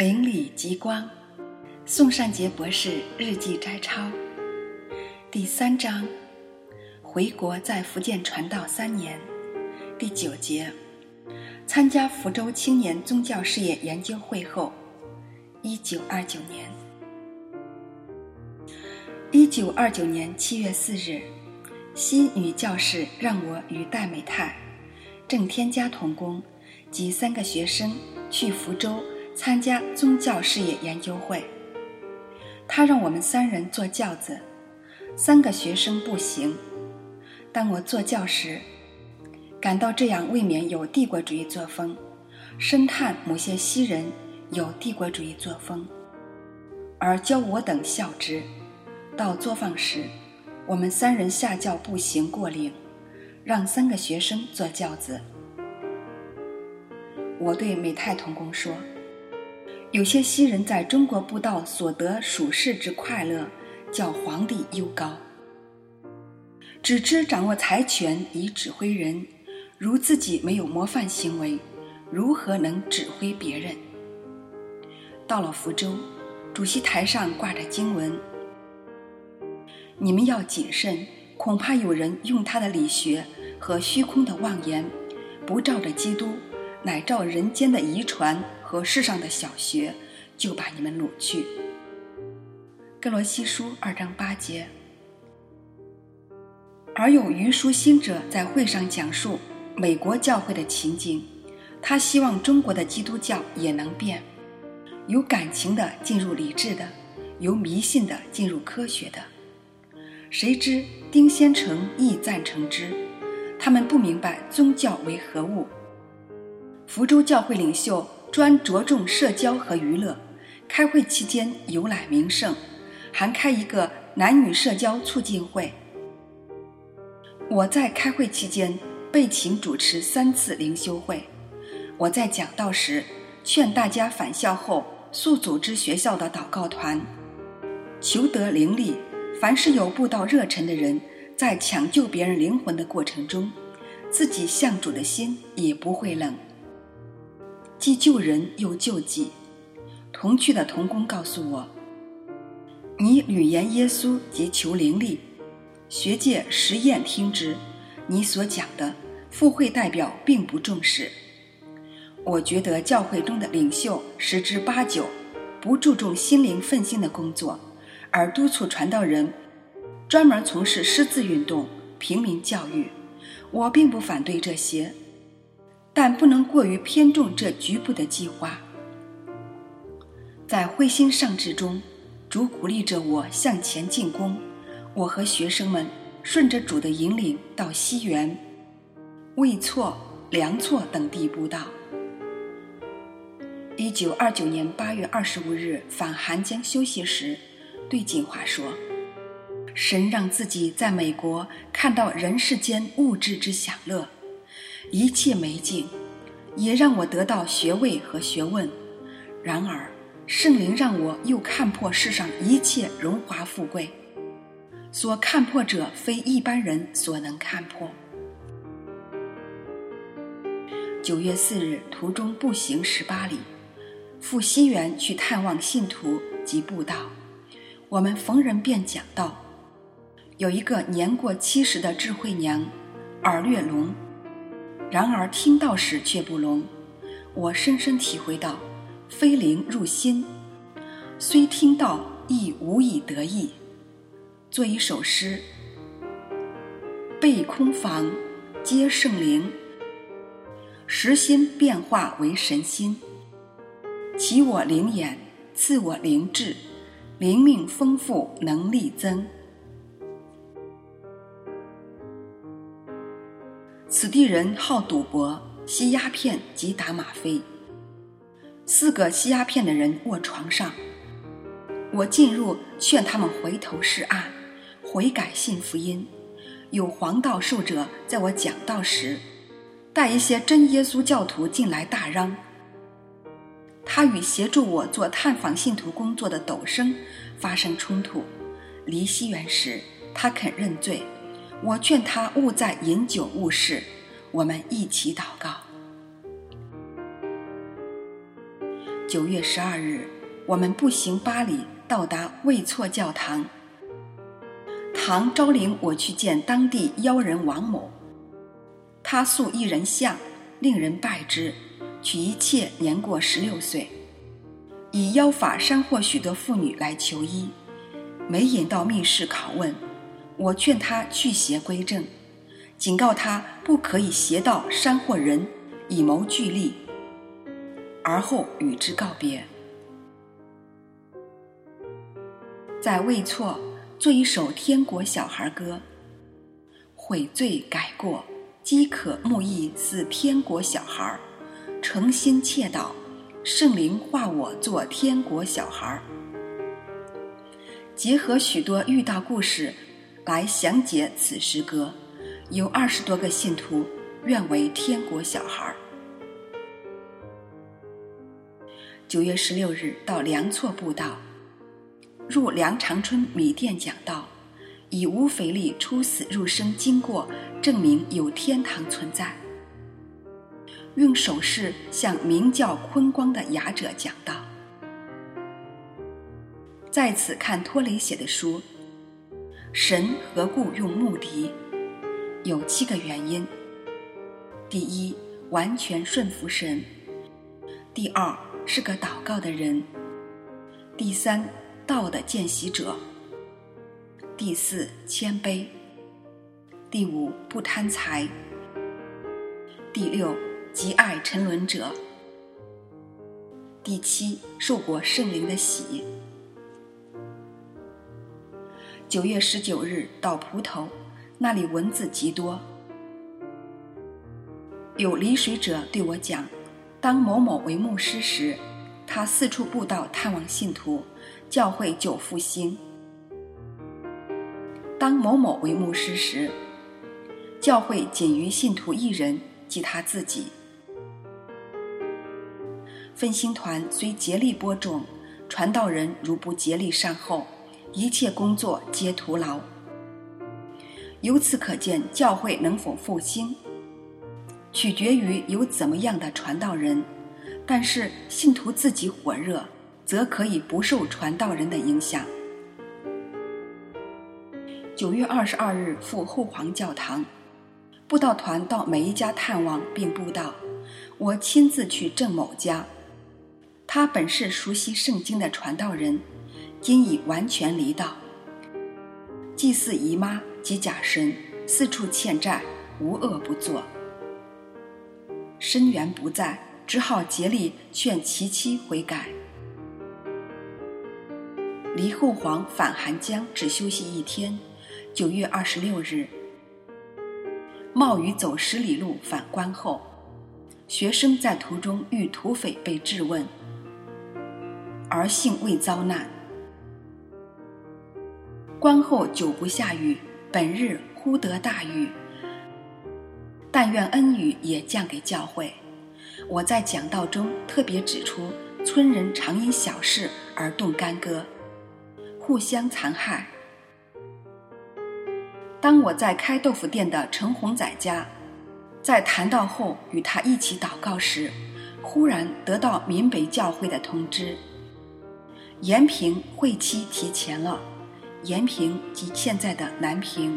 邻里极光，宋善杰博士日记摘抄，第三章，回国在福建传道三年，第九节，参加福州青年宗教事业研究会后，一九二九年，一九二九年七月四日，西女教士让我与戴美泰、郑天家同工及三个学生去福州。参加宗教事业研究会，他让我们三人坐轿子，三个学生步行。当我坐轿时，感到这样未免有帝国主义作风，深叹某些西人有帝国主义作风，而教我等笑之。到作坊时，我们三人下轿步行过岭，让三个学生坐轿子。我对美泰童工说。有些西人在中国布道所得属世之快乐，叫皇帝悠高。只知掌握财权以指挥人，如自己没有模范行为，如何能指挥别人？到了福州，主席台上挂着经文：“你们要谨慎，恐怕有人用他的理学和虚空的妄言，不照着基督，乃照人间的遗传。”和世上的小学，就把你们掳去。哥罗西书二章八节。而有余书新者在会上讲述美国教会的情景，他希望中国的基督教也能变，由感情的进入理智的，由迷信的进入科学的。谁知丁先成亦赞成之，他们不明白宗教为何物。福州教会领袖。专着重社交和娱乐，开会期间游览名胜，还开一个男女社交促进会。我在开会期间被请主持三次灵修会。我在讲道时劝大家返校后速组织学校的祷告团，求得灵力。凡是有布道热忱的人，在抢救别人灵魂的过程中，自己向主的心也不会冷。既救人又救己，同去的童工告诉我：“你屡言耶稣及求灵力，学界实验听之。你所讲的赴会代表并不重视。我觉得教会中的领袖十之八九不注重心灵奋兴的工作，而督促传道人专门从事识字运动、平民教育。我并不反对这些。”但不能过于偏重这局部的计划。在灰心丧志中，主鼓励着我向前进攻。我和学生们顺着主的引领到西园、魏错、梁错等地步道。一九二九年八月二十五日返韩江休息时，对锦华说：“神让自己在美国看到人世间物质之享乐。”一切美景，也让我得到学位和学问。然而，圣灵让我又看破世上一切荣华富贵。所看破者，非一般人所能看破。九月四日，途中步行十八里，赴西园去探望信徒及布道。我们逢人便讲道。有一个年过七十的智慧娘，耳略聋。然而听到时却不聋，我深深体会到，非灵入心，虽听到亦无以得意。作一首诗：背空房，皆圣灵，实心变化为神心。启我灵眼，赐我灵智，灵命丰富，能力增。此地人好赌博、吸鸦片及打吗啡。四个吸鸦片的人卧床上，我进入劝他们回头是岸，悔改信福音。有黄道授者在我讲道时，带一些真耶稣教徒进来大嚷。他与协助我做探访信徒工作的斗生发生冲突。离西园时，他肯认罪。我劝他勿再饮酒误事，我们一起祷告。九月十二日，我们步行八里，到达卫错教堂。唐昭领我去见当地妖人王某，他塑一人像，令人拜之，娶一妾年过十六岁，以妖法煽惑许多妇女来求医，每引到密室拷问，我劝他去邪归正，警告他不可以邪道煽惑人，以谋聚利，而后与之告别，在未错。做一首天国小孩歌，悔罪改过，饥渴慕义似天国小孩诚心切祷，圣灵化我做天国小孩结合许多遇到故事来详解此诗歌，有二十多个信徒愿为天国小孩九月十六日到梁措布道。入梁长春米店讲道，以无肥力出死入生经过证明有天堂存在。用手势向名叫坤光的哑者讲道。在此看托雷写的书，神何故用木笛？有七个原因：第一，完全顺服神；第二，是个祷告的人；第三。道的见习者。第四，谦卑。第五，不贪财。第六，极爱沉沦者。第七，受过圣灵的洗。九月十九日到蒲头，那里蚊子极多。有离水者对我讲，当某某为牧师时，他四处布道探望信徒。教会久复兴。当某某为牧师时，教会仅余信徒一人，即他自己。奋兴团虽竭力播种，传道人如不竭力善后，一切工作皆徒劳。由此可见，教会能否复兴，取决于有怎么样的传道人。但是信徒自己火热。则可以不受传道人的影响。九月二十二日赴后皇教堂，布道团到每一家探望并布道。我亲自去郑某家，他本是熟悉圣经的传道人，今已完全离道。祭祀姨妈及假神，四处欠债，无恶不作。申元不在，只好竭力劝其妻悔改。离后皇返韩江只休息一天，九月二十六日，冒雨走十里路返关后，学生在途中遇土匪被质问，而幸未遭难。关后久不下雨，本日忽得大雨，但愿恩雨也降给教会。我在讲道中特别指出，村人常因小事而动干戈。互相残害。当我在开豆腐店的陈洪仔家，在谈到后与他一起祷告时，忽然得到闽北教会的通知：延平会期提前了。延平及现在的南平。